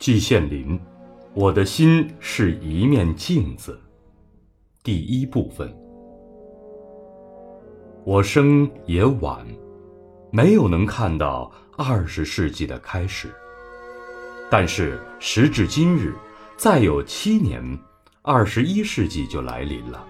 季羡林，我的心是一面镜子。第一部分。我生也晚，没有能看到二十世纪的开始。但是时至今日，再有七年，二十一世纪就来临了。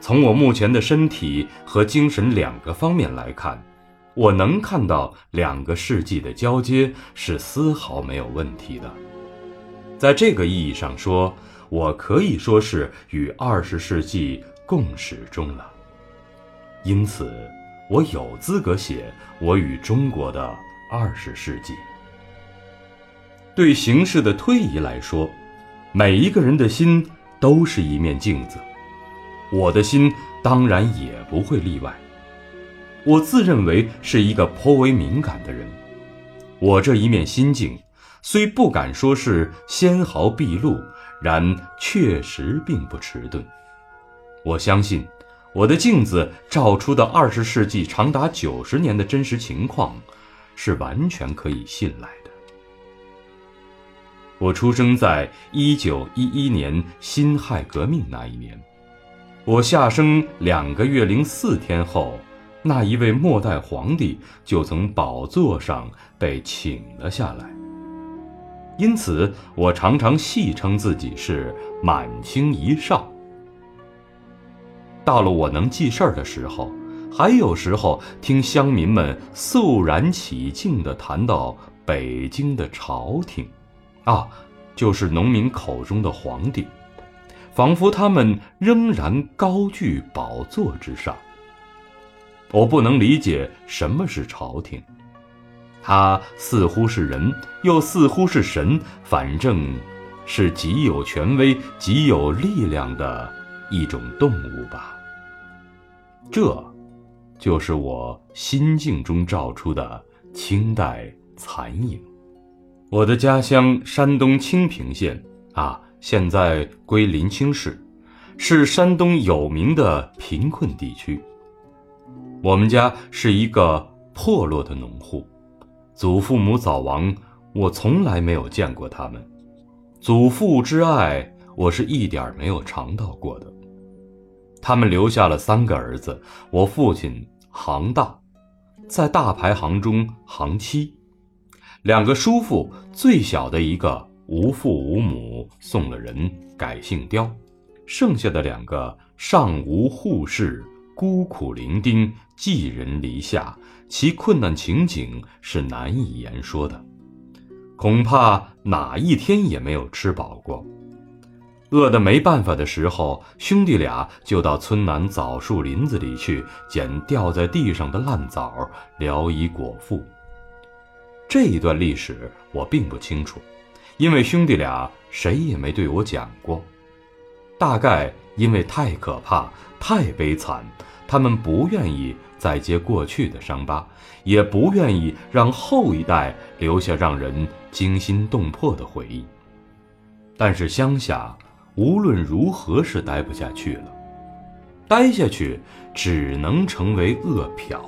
从我目前的身体和精神两个方面来看。我能看到两个世纪的交接是丝毫没有问题的，在这个意义上说，我可以说是与二十世纪共始终了。因此，我有资格写我与中国的二十世纪。对形势的推移来说，每一个人的心都是一面镜子，我的心当然也不会例外。我自认为是一个颇为敏感的人，我这一面心境，虽不敢说是纤毫毕露，然确实并不迟钝。我相信，我的镜子照出的二十世纪长达九十年的真实情况，是完全可以信赖的。我出生在一九一一年辛亥革命那一年，我下生两个月零四天后。那一位末代皇帝就从宝座上被请了下来，因此我常常戏称自己是满清遗少。到了我能记事儿的时候，还有时候听乡民们肃然起敬地谈到北京的朝廷，啊，就是农民口中的皇帝，仿佛他们仍然高居宝座之上。我不能理解什么是朝廷，它似乎是人，又似乎是神，反正，是极有权威、极有力量的一种动物吧。这，就是我心境中照出的清代残影。我的家乡山东清平县啊，现在归临清市，是山东有名的贫困地区。我们家是一个破落的农户，祖父母早亡，我从来没有见过他们。祖父之爱，我是一点没有尝到过的。他们留下了三个儿子，我父亲行大，在大排行中行七，两个叔父，最小的一个无父无母，送了人改姓刁，剩下的两个尚无户室。孤苦伶仃，寄人篱下，其困难情景是难以言说的。恐怕哪一天也没有吃饱过。饿得没办法的时候，兄弟俩就到村南枣树林子里去捡掉在地上的烂枣，聊以果腹。这一段历史我并不清楚，因为兄弟俩谁也没对我讲过。大概因为太可怕。太悲惨，他们不愿意再揭过去的伤疤，也不愿意让后一代留下让人惊心动魄的回忆。但是乡下无论如何是待不下去了，待下去只能成为饿殍。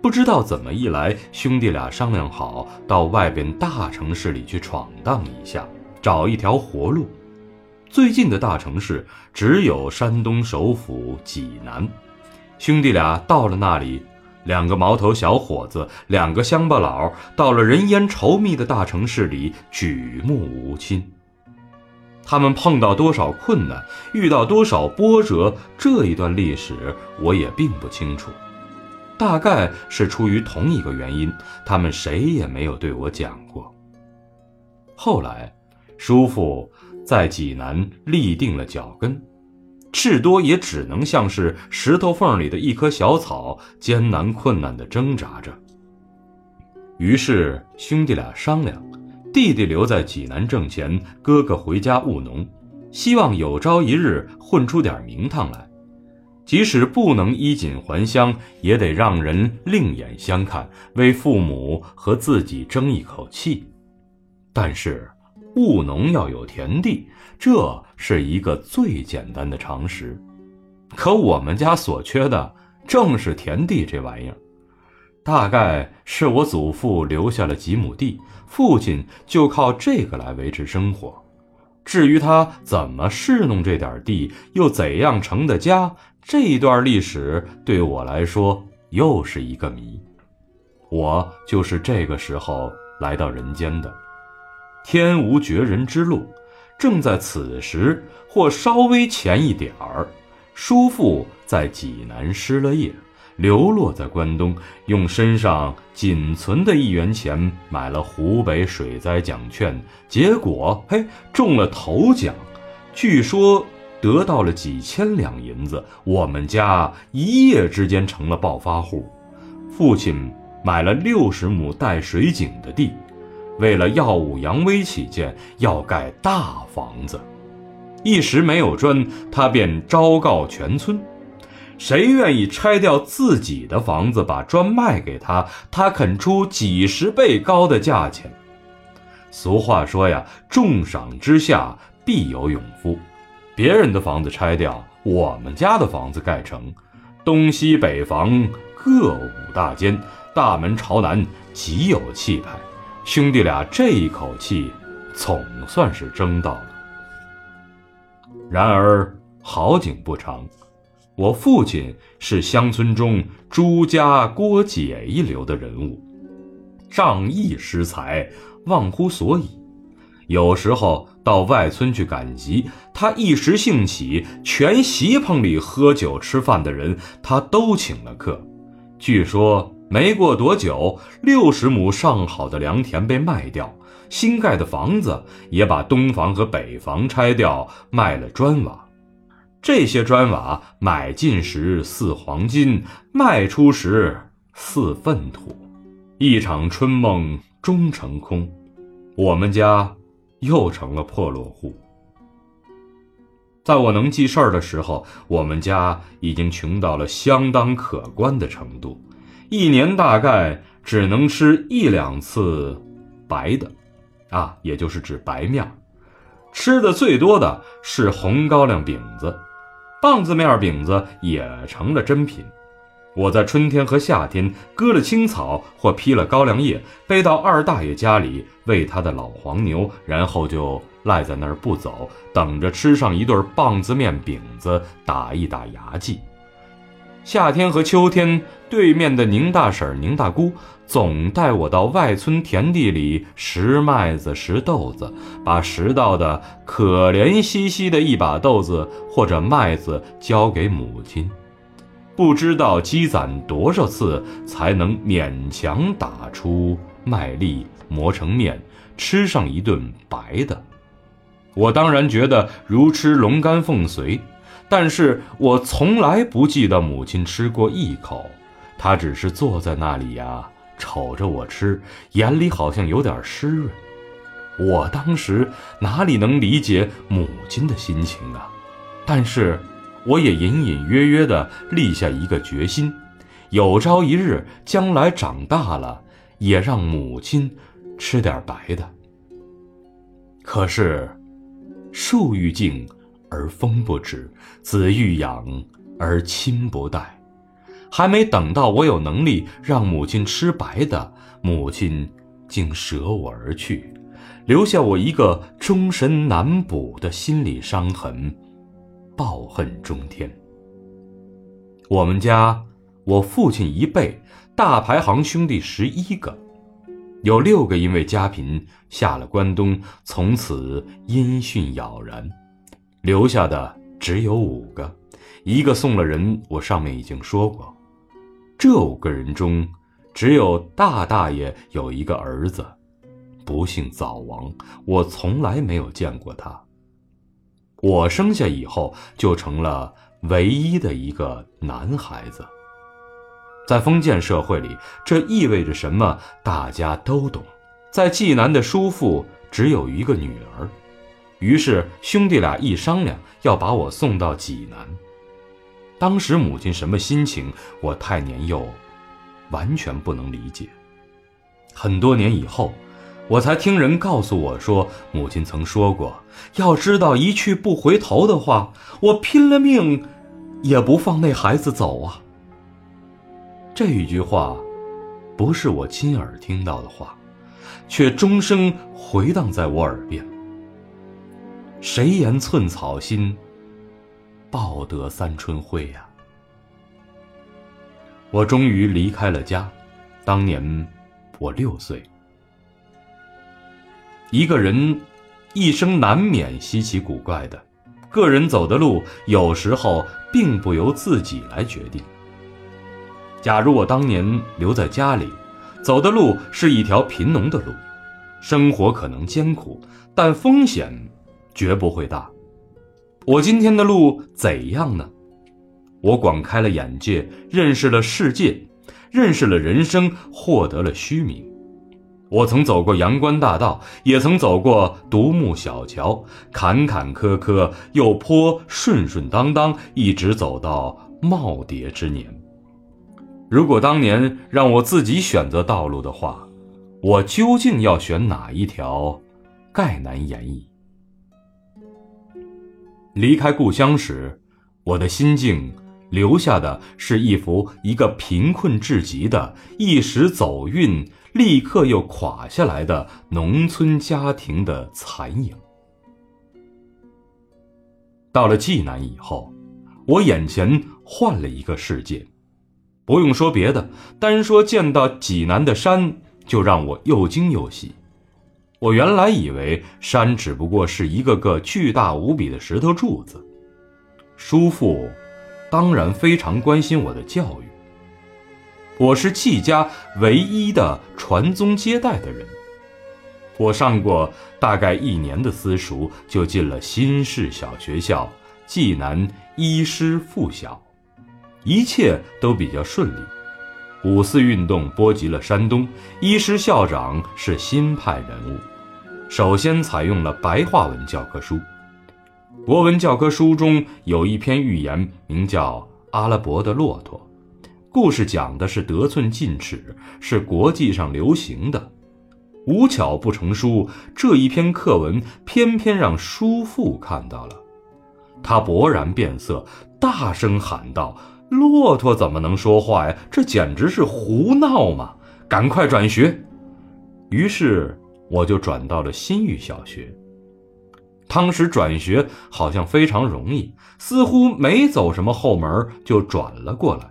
不知道怎么一来，兄弟俩商量好到外边大城市里去闯荡一下，找一条活路。最近的大城市只有山东首府济南，兄弟俩到了那里，两个毛头小伙子，两个乡巴佬，到了人烟稠密的大城市里，举目无亲。他们碰到多少困难，遇到多少波折，这一段历史我也并不清楚。大概是出于同一个原因，他们谁也没有对我讲过。后来，叔父。在济南立定了脚跟，至多也只能像是石头缝里的一棵小草，艰难困难地挣扎着。于是兄弟俩商量，弟弟留在济南挣钱，哥哥回家务农，希望有朝一日混出点名堂来。即使不能衣锦还乡，也得让人另眼相看，为父母和自己争一口气。但是。务农要有田地，这是一个最简单的常识。可我们家所缺的正是田地这玩意儿。大概是我祖父留下了几亩地，父亲就靠这个来维持生活。至于他怎么侍弄这点地，又怎样成的家，这一段历史对我来说又是一个谜。我就是这个时候来到人间的，天无绝人之路。正在此时，或稍微前一点儿，叔父在济南失了业，流落在关东，用身上仅存的一元钱买了湖北水灾奖券，结果嘿中了头奖，据说得到了几千两银子，我们家一夜之间成了暴发户。父亲买了六十亩带水井的地。为了耀武扬威起见，要盖大房子，一时没有砖，他便昭告全村：谁愿意拆掉自己的房子，把砖卖给他，他肯出几十倍高的价钱。俗话说呀，重赏之下必有勇夫。别人的房子拆掉，我们家的房子盖成，东西北房各五大间，大门朝南，极有气派。兄弟俩这一口气，总算是争到了。然而好景不长，我父亲是乡村中朱家郭姐一流的人物，仗义失财，忘乎所以。有时候到外村去赶集，他一时兴起，全席棚里喝酒吃饭的人，他都请了客。据说。没过多久，六十亩上好的良田被卖掉，新盖的房子也把东房和北房拆掉，卖了砖瓦。这些砖瓦买进时似黄金，卖出时似粪土。一场春梦终成空，我们家又成了破落户。在我能记事儿的时候，我们家已经穷到了相当可观的程度。一年大概只能吃一两次白的，啊，也就是指白面吃的最多的是红高粱饼子，棒子面饼子也成了珍品。我在春天和夏天割了青草或劈了高粱叶，背到二大爷家里喂他的老黄牛，然后就赖在那儿不走，等着吃上一顿棒子面饼子，打一打牙祭。夏天和秋天，对面的宁大婶、宁大姑总带我到外村田地里拾麦子、拾豆子，把拾到的可怜兮兮的一把豆子或者麦子交给母亲。不知道积攒多少次才能勉强打出麦粒，磨成面，吃上一顿白的。我当然觉得如吃龙肝凤髓。但是我从来不记得母亲吃过一口，她只是坐在那里呀，瞅着我吃，眼里好像有点湿润。我当时哪里能理解母亲的心情啊？但是我也隐隐约约地立下一个决心：有朝一日，将来长大了，也让母亲吃点白的。可是树欲静。而风不止，子欲养而亲不待。还没等到我有能力让母亲吃白的，母亲竟舍我而去，留下我一个终身难补的心理伤痕，抱恨中天。我们家，我父亲一辈大排行兄弟十一个，有六个因为家贫下了关东，从此音讯杳然。留下的只有五个，一个送了人。我上面已经说过，这五个人中，只有大大爷有一个儿子，不幸早亡。我从来没有见过他。我生下以后就成了唯一的一个男孩子。在封建社会里，这意味着什么？大家都懂。在济南的叔父只有一个女儿。于是兄弟俩一商量，要把我送到济南。当时母亲什么心情，我太年幼，完全不能理解。很多年以后，我才听人告诉我说，母亲曾说过：“要知道一去不回头的话，我拼了命也不放那孩子走啊。”这一句话，不是我亲耳听到的话，却终生回荡在我耳边。谁言寸草心，报得三春晖呀？我终于离开了家，当年我六岁。一个人一生难免稀奇古怪的，个人走的路有时候并不由自己来决定。假如我当年留在家里，走的路是一条贫农的路，生活可能艰苦，但风险绝不会大。我今天的路怎样呢？我广开了眼界，认识了世界，认识了人生，获得了虚名。我曾走过阳关大道，也曾走过独木小桥，坎坎坷坷又颇顺顺当当，一直走到耄耋之年。如果当年让我自己选择道路的话，我究竟要选哪一条，概难言矣。离开故乡时，我的心境。留下的是一幅一个贫困至极的、一时走运立刻又垮下来的农村家庭的残影。到了济南以后，我眼前换了一个世界。不用说别的，单说见到济南的山，就让我又惊又喜。我原来以为山只不过是一个个巨大无比的石头柱子，叔父。当然非常关心我的教育。我是季家唯一的传宗接代的人。我上过大概一年的私塾，就进了新式小学校济南一师附小，一切都比较顺利。五四运动波及了山东，一师校长是新派人物，首先采用了白话文教科书。国文教科书中有一篇寓言，名叫《阿拉伯的骆驼》。故事讲的是得寸进尺，是国际上流行的。无巧不成书，这一篇课文偏偏让叔父看到了，他勃然变色，大声喊道：“骆驼怎么能说话呀？这简直是胡闹嘛！赶快转学！”于是我就转到了新域小学。当时转学好像非常容易，似乎没走什么后门就转了过来，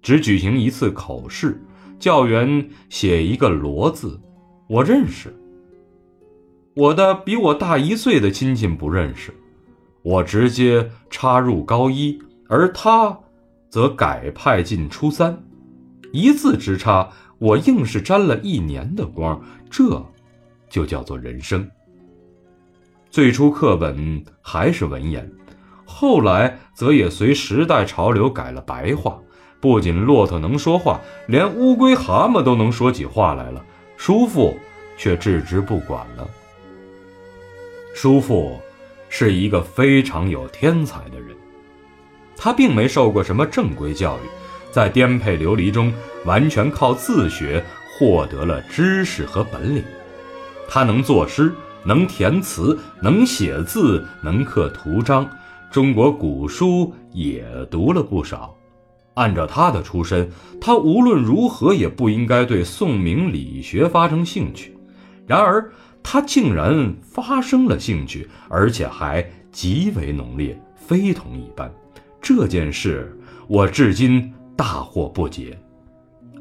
只举行一次口试，教员写一个“罗”字，我认识。我的比我大一岁的亲戚不认识，我直接插入高一，而他则改派进初三，一字之差，我硬是沾了一年的光，这，就叫做人生。最初课本还是文言，后来则也随时代潮流改了白话。不仅骆驼能说话，连乌龟、蛤蟆都能说起话来了。叔父却置之不管了。叔父是一个非常有天才的人，他并没受过什么正规教育，在颠沛流离中完全靠自学获得了知识和本领。他能作诗。能填词，能写字，能刻图章，中国古书也读了不少。按照他的出身，他无论如何也不应该对宋明理学发生兴趣。然而，他竟然发生了兴趣，而且还极为浓烈，非同一般。这件事，我至今大惑不解。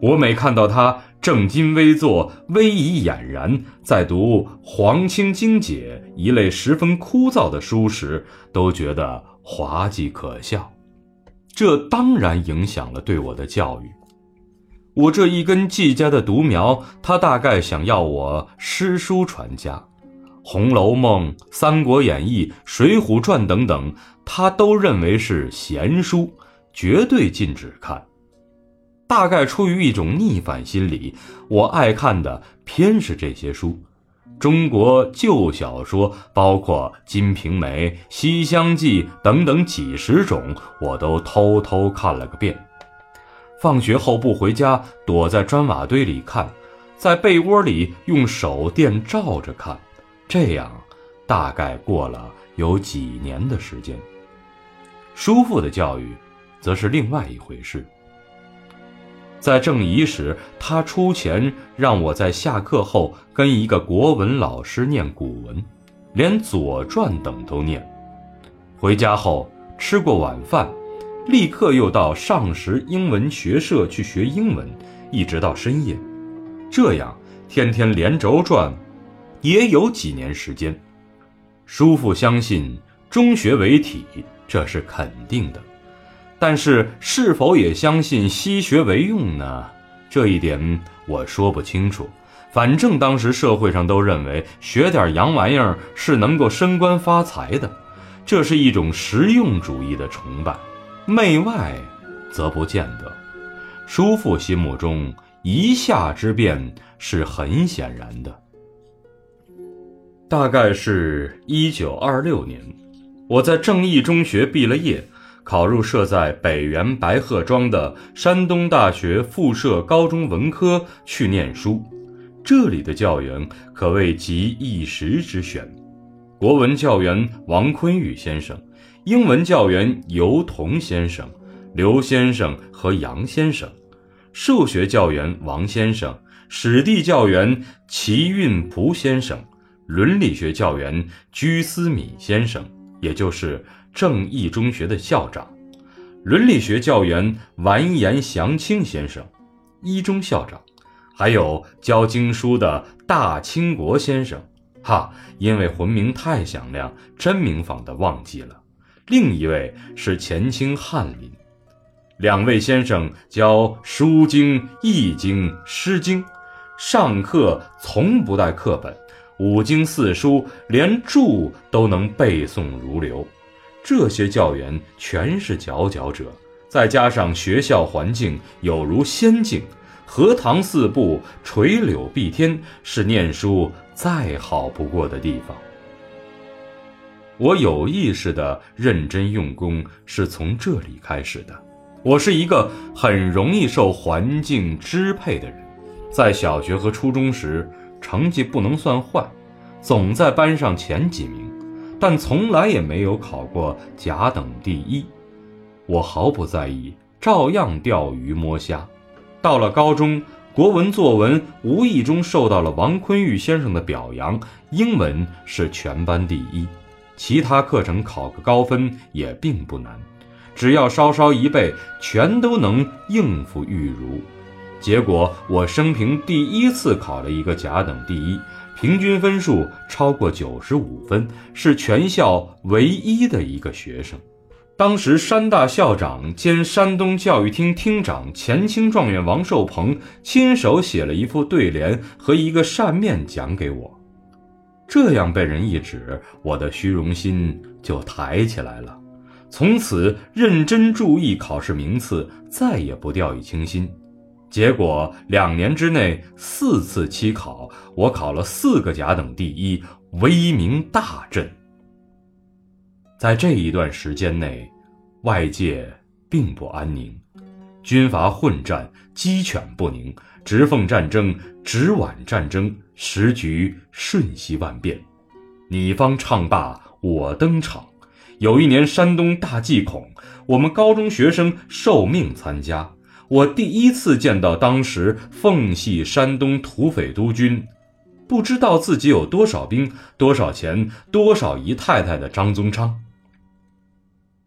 我每看到他。正襟危坐、威仪俨然，在读《黄清经解》一类十分枯燥的书时，都觉得滑稽可笑。这当然影响了对我的教育。我这一根季家的独苗，他大概想要我诗书传家，《红楼梦》《三国演义》《水浒传》等等，他都认为是闲书，绝对禁止看。大概出于一种逆反心理，我爱看的偏是这些书，中国旧小说，包括《金瓶梅》《西厢记》等等几十种，我都偷偷看了个遍。放学后不回家，躲在砖瓦堆里看，在被窝里用手电照着看，这样大概过了有几年的时间。叔父的教育，则是另外一回事。在正仪时，他出钱让我在下课后跟一个国文老师念古文，连《左传》等都念。回家后吃过晚饭，立刻又到上实英文学社去学英文，一直到深夜。这样天天连轴转，也有几年时间。叔父相信中学为体，这是肯定的。但是，是否也相信西学为用呢？这一点我说不清楚。反正当时社会上都认为学点洋玩意儿是能够升官发财的，这是一种实用主义的崇拜。媚外，则不见得。叔父心目中一下之变是很显然的。大概是一九二六年，我在正义中学毕了业。考入设在北园白鹤庄的山东大学附设高中文科去念书，这里的教员可谓集一时之选：国文教员王坤玉先生，英文教员尤同先生、刘先生和杨先生，数学教员王先生，史地教员齐运璞先生，伦理学教员居思敏先生，也就是。正义中学的校长，伦理学教员完颜祥清先生，一中校长，还有教经书的大清国先生，哈，因为魂名太响亮，真名仿的忘记了。另一位是前清翰林，两位先生教《书经》《易经》《诗经》，上课从不带课本，五经四书连注都能背诵如流。这些教员全是佼佼者，再加上学校环境有如仙境，荷塘四步，垂柳碧天，是念书再好不过的地方。我有意识的认真用功是从这里开始的。我是一个很容易受环境支配的人，在小学和初中时成绩不能算坏，总在班上前几名。但从来也没有考过甲等第一，我毫不在意，照样钓鱼摸虾。到了高中，国文作文无意中受到了王坤玉先生的表扬，英文是全班第一，其他课程考个高分也并不难，只要稍稍一背，全都能应付玉如。结果我生平第一次考了一个甲等第一。平均分数超过九十五分，是全校唯一的一个学生。当时山大校长兼山东教育厅厅长前清状元王寿鹏亲手写了一副对联和一个扇面讲给我。这样被人一指，我的虚荣心就抬起来了。从此认真注意考试名次，再也不掉以轻心。结果两年之内四次期考，我考了四个甲等第一，威名大振。在这一段时间内，外界并不安宁，军阀混战，鸡犬不宁，直奉战争，直皖战争，时局瞬息万变。你方唱罢我登场。有一年山东大祭孔，我们高中学生受命参加。我第一次见到当时奉系山东土匪督军，不知道自己有多少兵、多少钱、多少姨太太的张宗昌。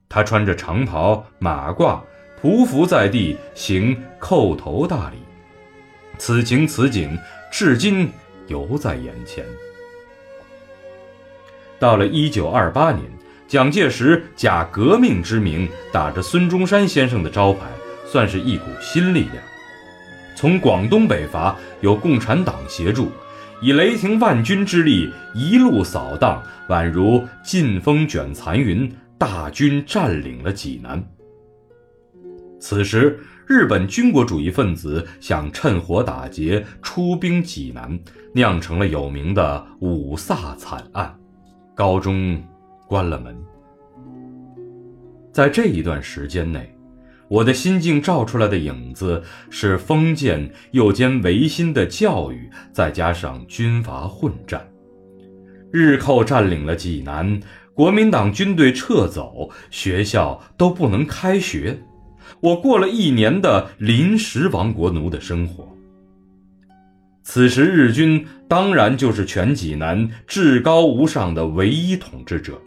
他穿着长袍马褂，匍匐在地行叩头大礼。此情此景，至今犹在眼前。到了一九二八年，蒋介石假革命之名，打着孙中山先生的招牌。算是一股新力量，从广东北伐有共产党协助，以雷霆万钧之力一路扫荡，宛如劲风卷残云，大军占领了济南。此时，日本军国主义分子想趁火打劫，出兵济南，酿成了有名的五卅惨案，高中关了门。在这一段时间内。我的心境照出来的影子是封建又兼维新的教育，再加上军阀混战。日寇占领了济南，国民党军队撤走，学校都不能开学。我过了一年的临时亡国奴的生活。此时日军当然就是全济南至高无上的唯一统治者，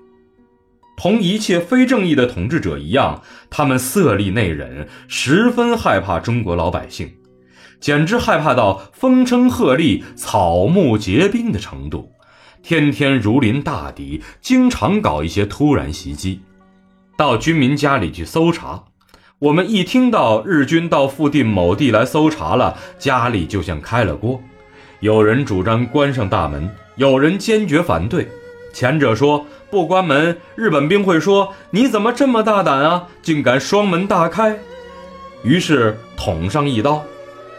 同一切非正义的统治者一样，他们色厉内荏，十分害怕中国老百姓，简直害怕到风声鹤唳、草木皆兵的程度，天天如临大敌，经常搞一些突然袭击，到军民家里去搜查。我们一听到日军到附近某地来搜查了，家里就像开了锅。有人主张关上大门，有人坚决反对。前者说不关门，日本兵会说你怎么这么大胆啊，竟敢双门大开，于是捅上一刀。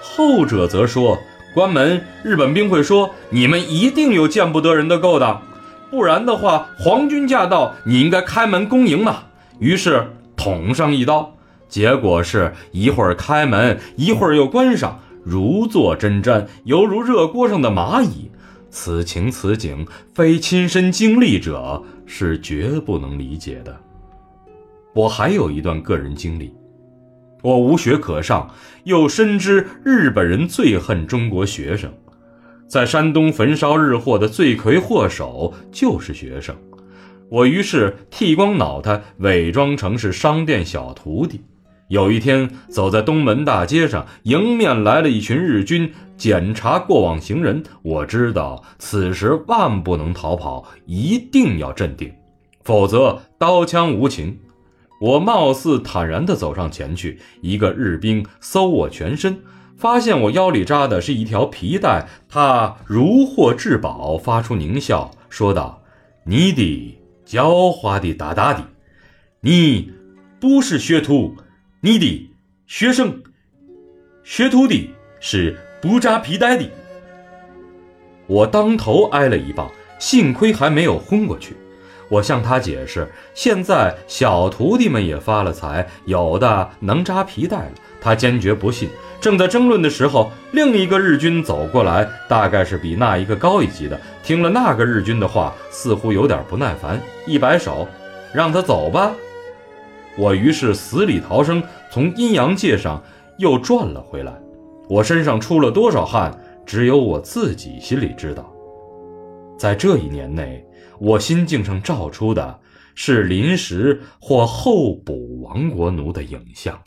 后者则说关门，日本兵会说你们一定有见不得人的勾当，不然的话皇军驾到，你应该开门恭迎嘛。于是捅上一刀。结果是一会儿开门，一会儿又关上，如坐针毡，犹如热锅上的蚂蚁。此情此景，非亲身经历者是绝不能理解的。我还有一段个人经历：我无学可上，又深知日本人最恨中国学生，在山东焚烧日货的罪魁祸首就是学生。我于是剃光脑袋，伪装成是商店小徒弟。有一天，走在东门大街上，迎面来了一群日军，检查过往行人。我知道此时万不能逃跑，一定要镇定，否则刀枪无情。我貌似坦然地走上前去，一个日兵搜我全身，发现我腰里扎的是一条皮带，他如获至宝，发出狞笑，说道：“你的狡猾的大大的，你不是学徒。”你的学生、学徒的是不扎皮带的。我当头挨了一棒，幸亏还没有昏过去。我向他解释，现在小徒弟们也发了财，有的能扎皮带了。他坚决不信。正在争论的时候，另一个日军走过来，大概是比那一个高一级的。听了那个日军的话，似乎有点不耐烦，一摆手，让他走吧。我于是死里逃生，从阴阳界上又转了回来。我身上出了多少汗，只有我自己心里知道。在这一年内，我心境上照出的是临时或候补亡国奴的影像。